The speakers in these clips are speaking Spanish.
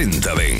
4020.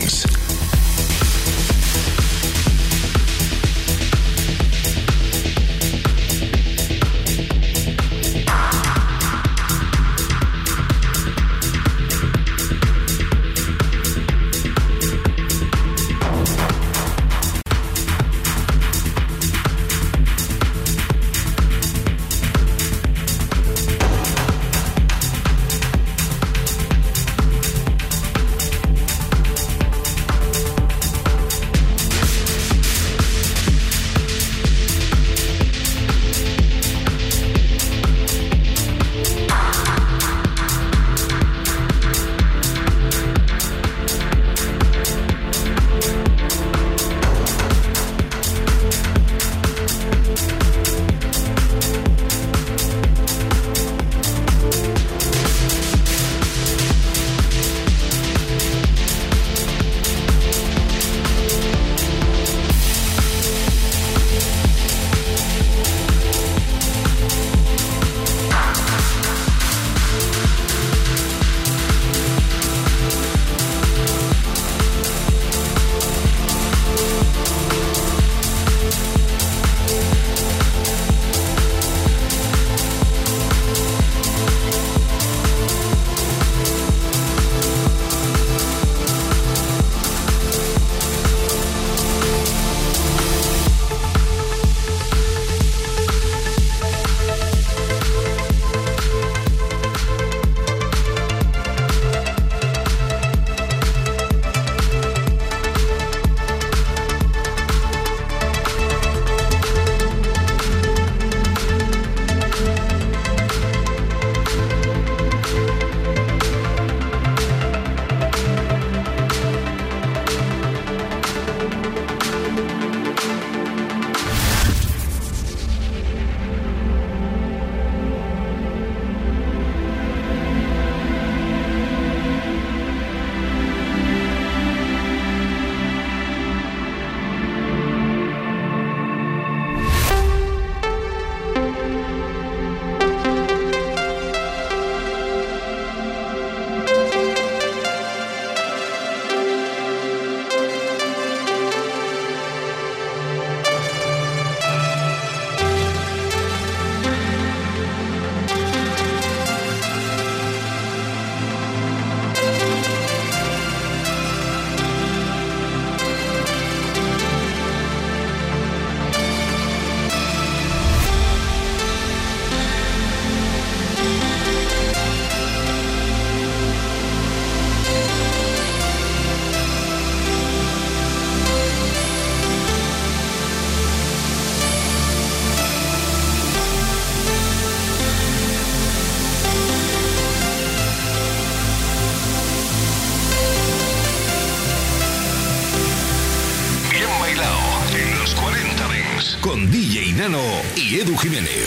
Edu Jiménez.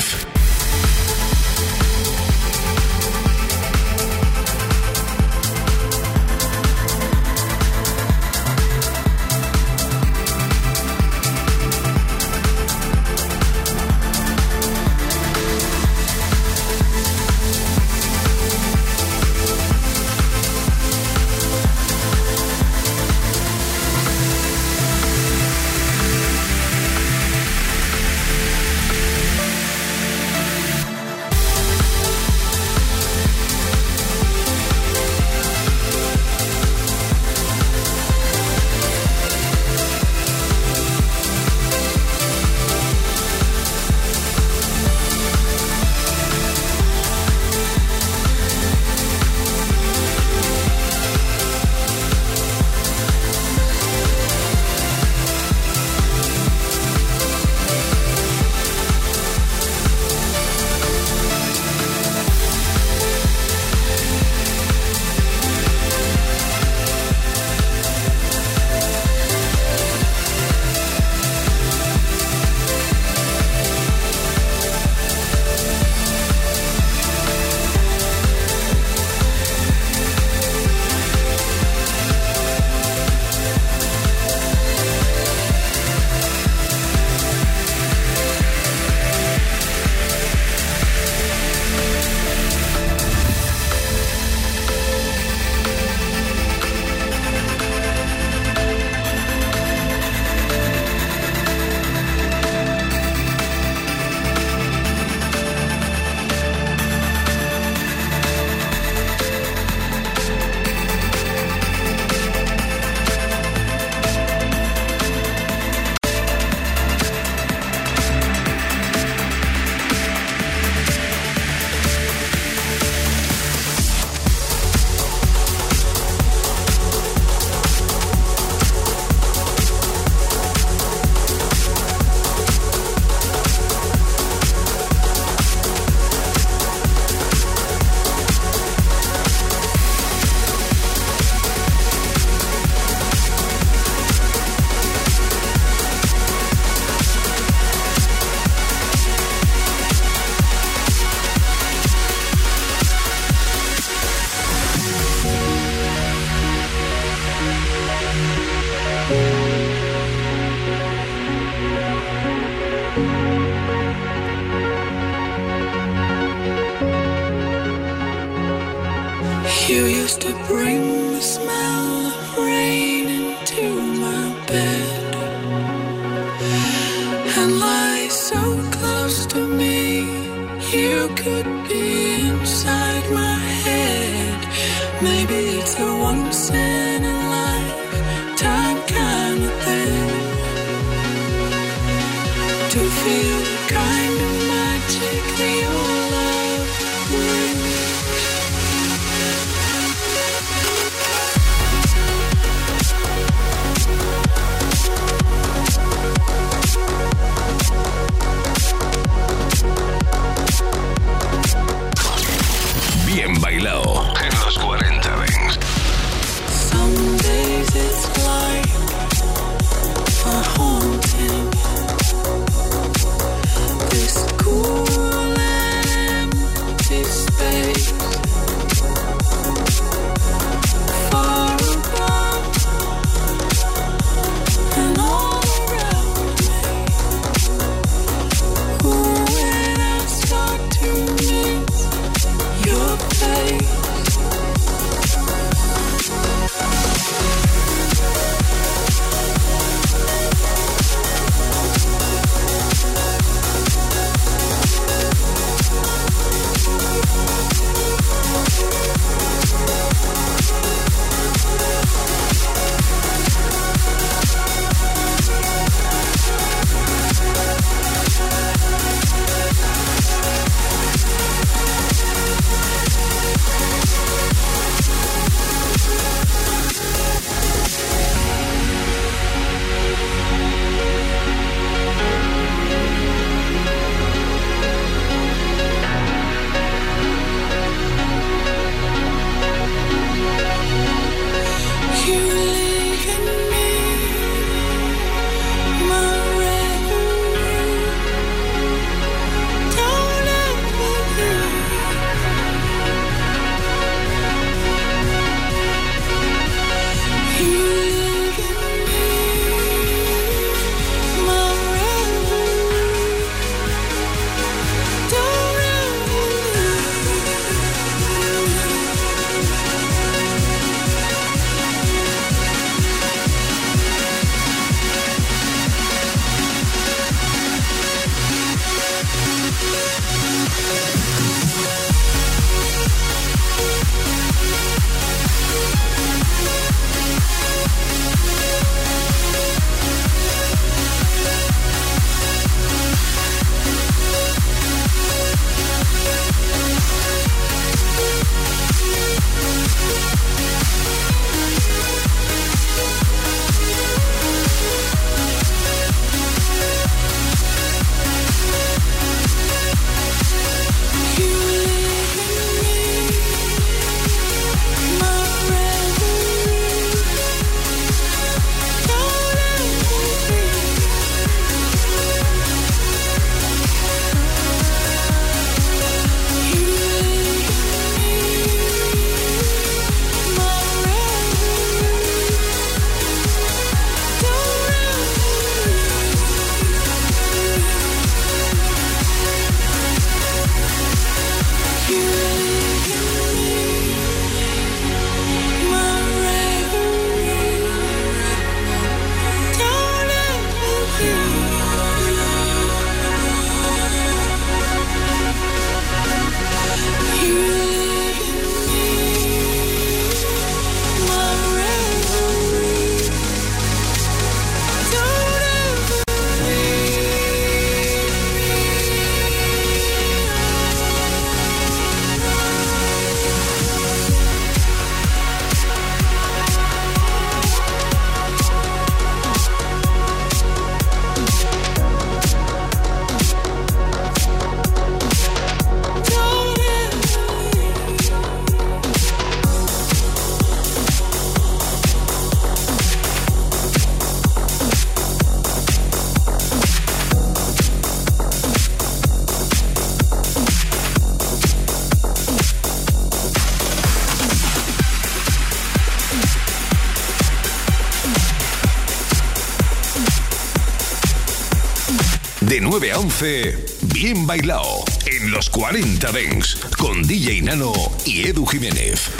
9 a 11, bien bailado. En los 40 Dens. Con DJ Nano y Edu Jiménez.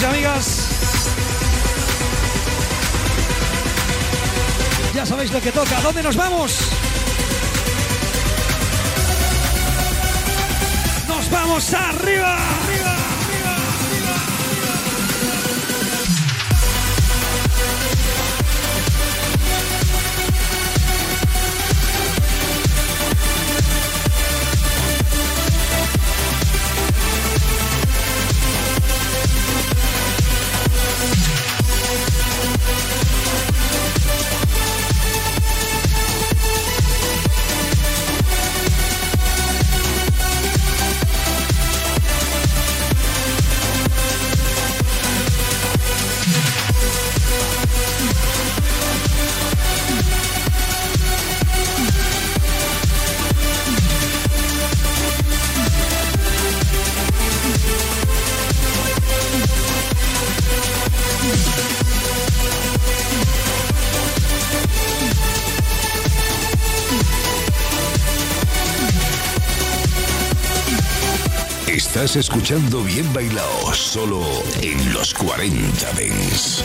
Y amigas. Ya sabéis lo que toca. ¿Dónde nos vamos? Nos vamos arriba. Escuchando Bien Bailado solo en los 40 Dents.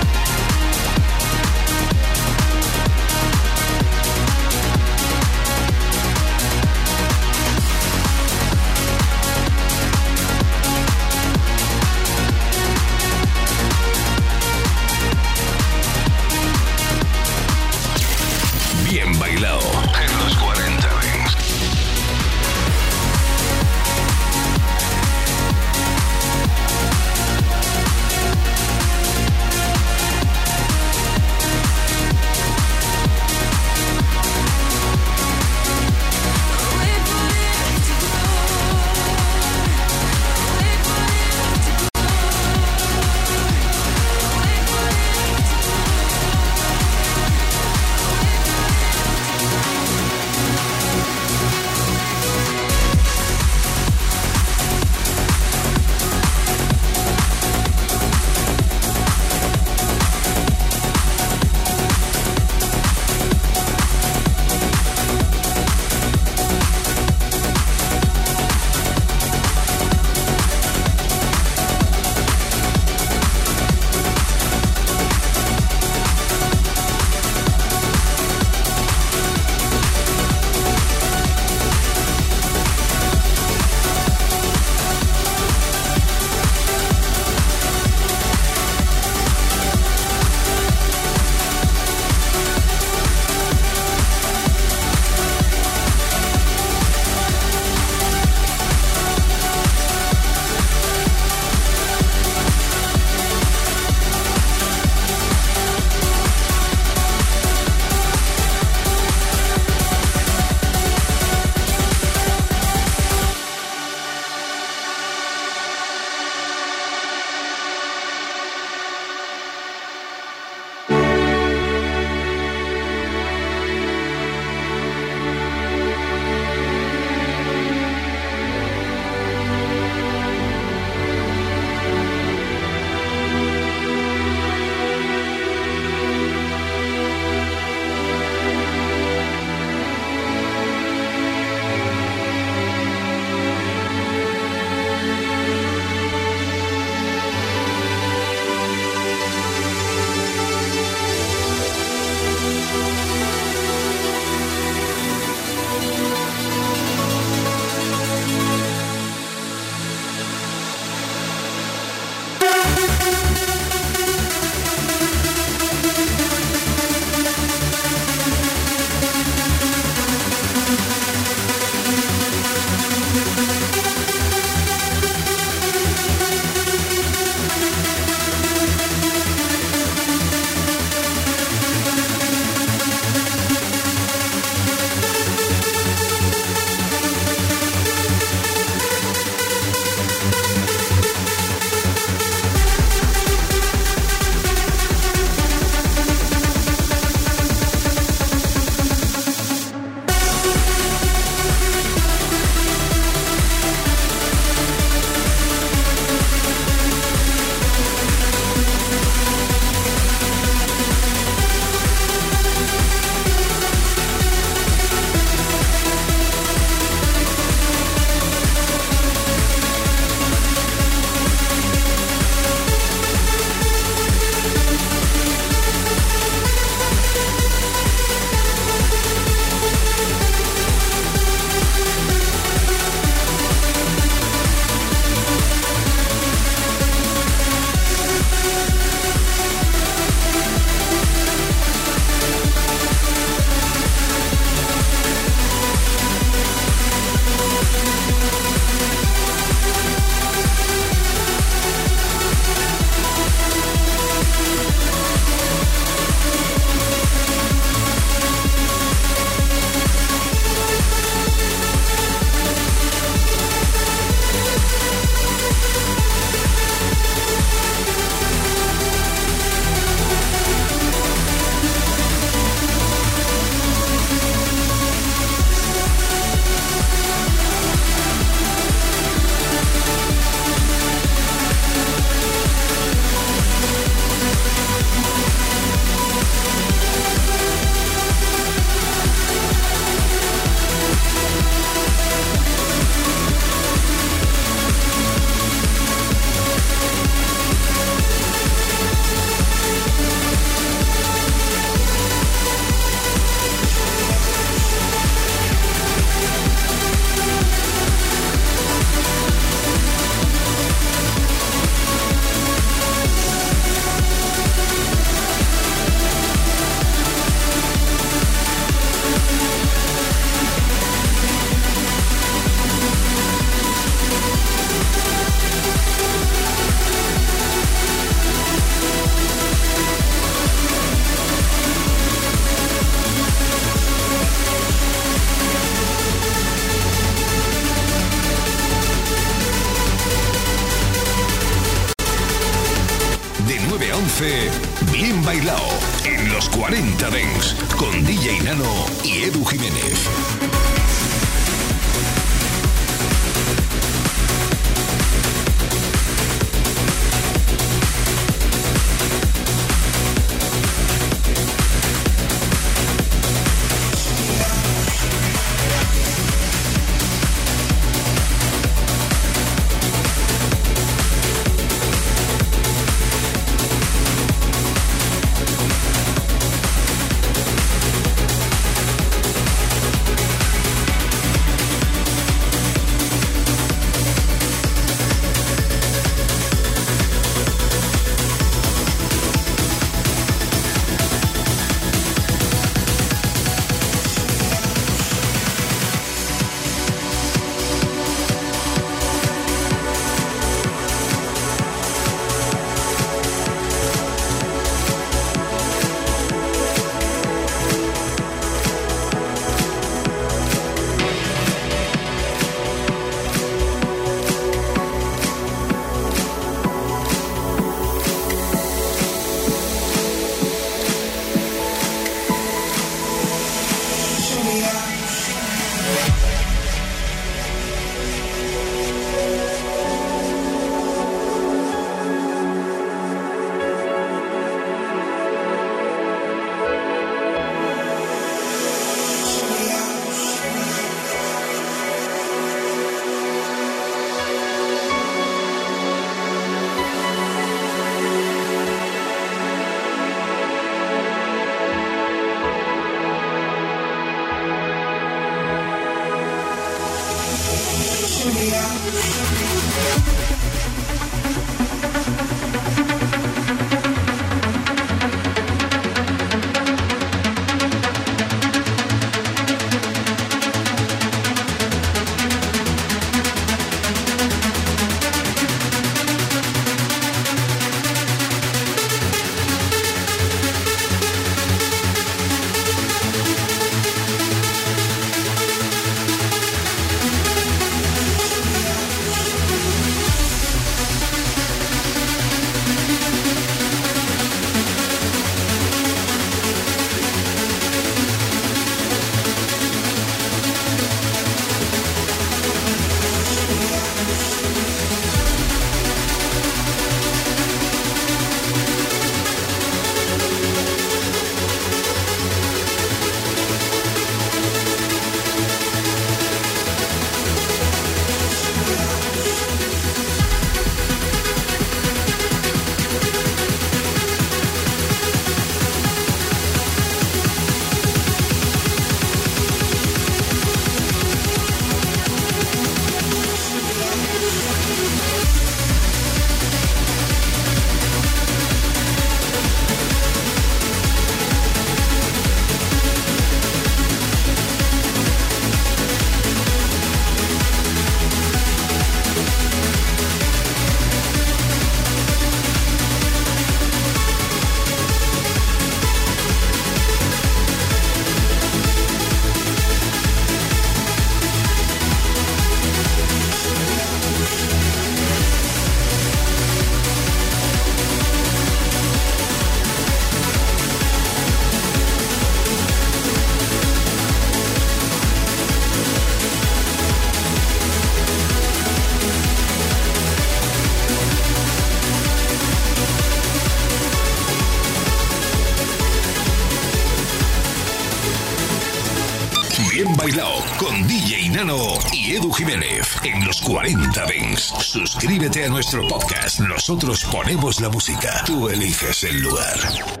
Los 40 Dings. Suscríbete a nuestro podcast. Nosotros ponemos la música. Tú eliges el lugar.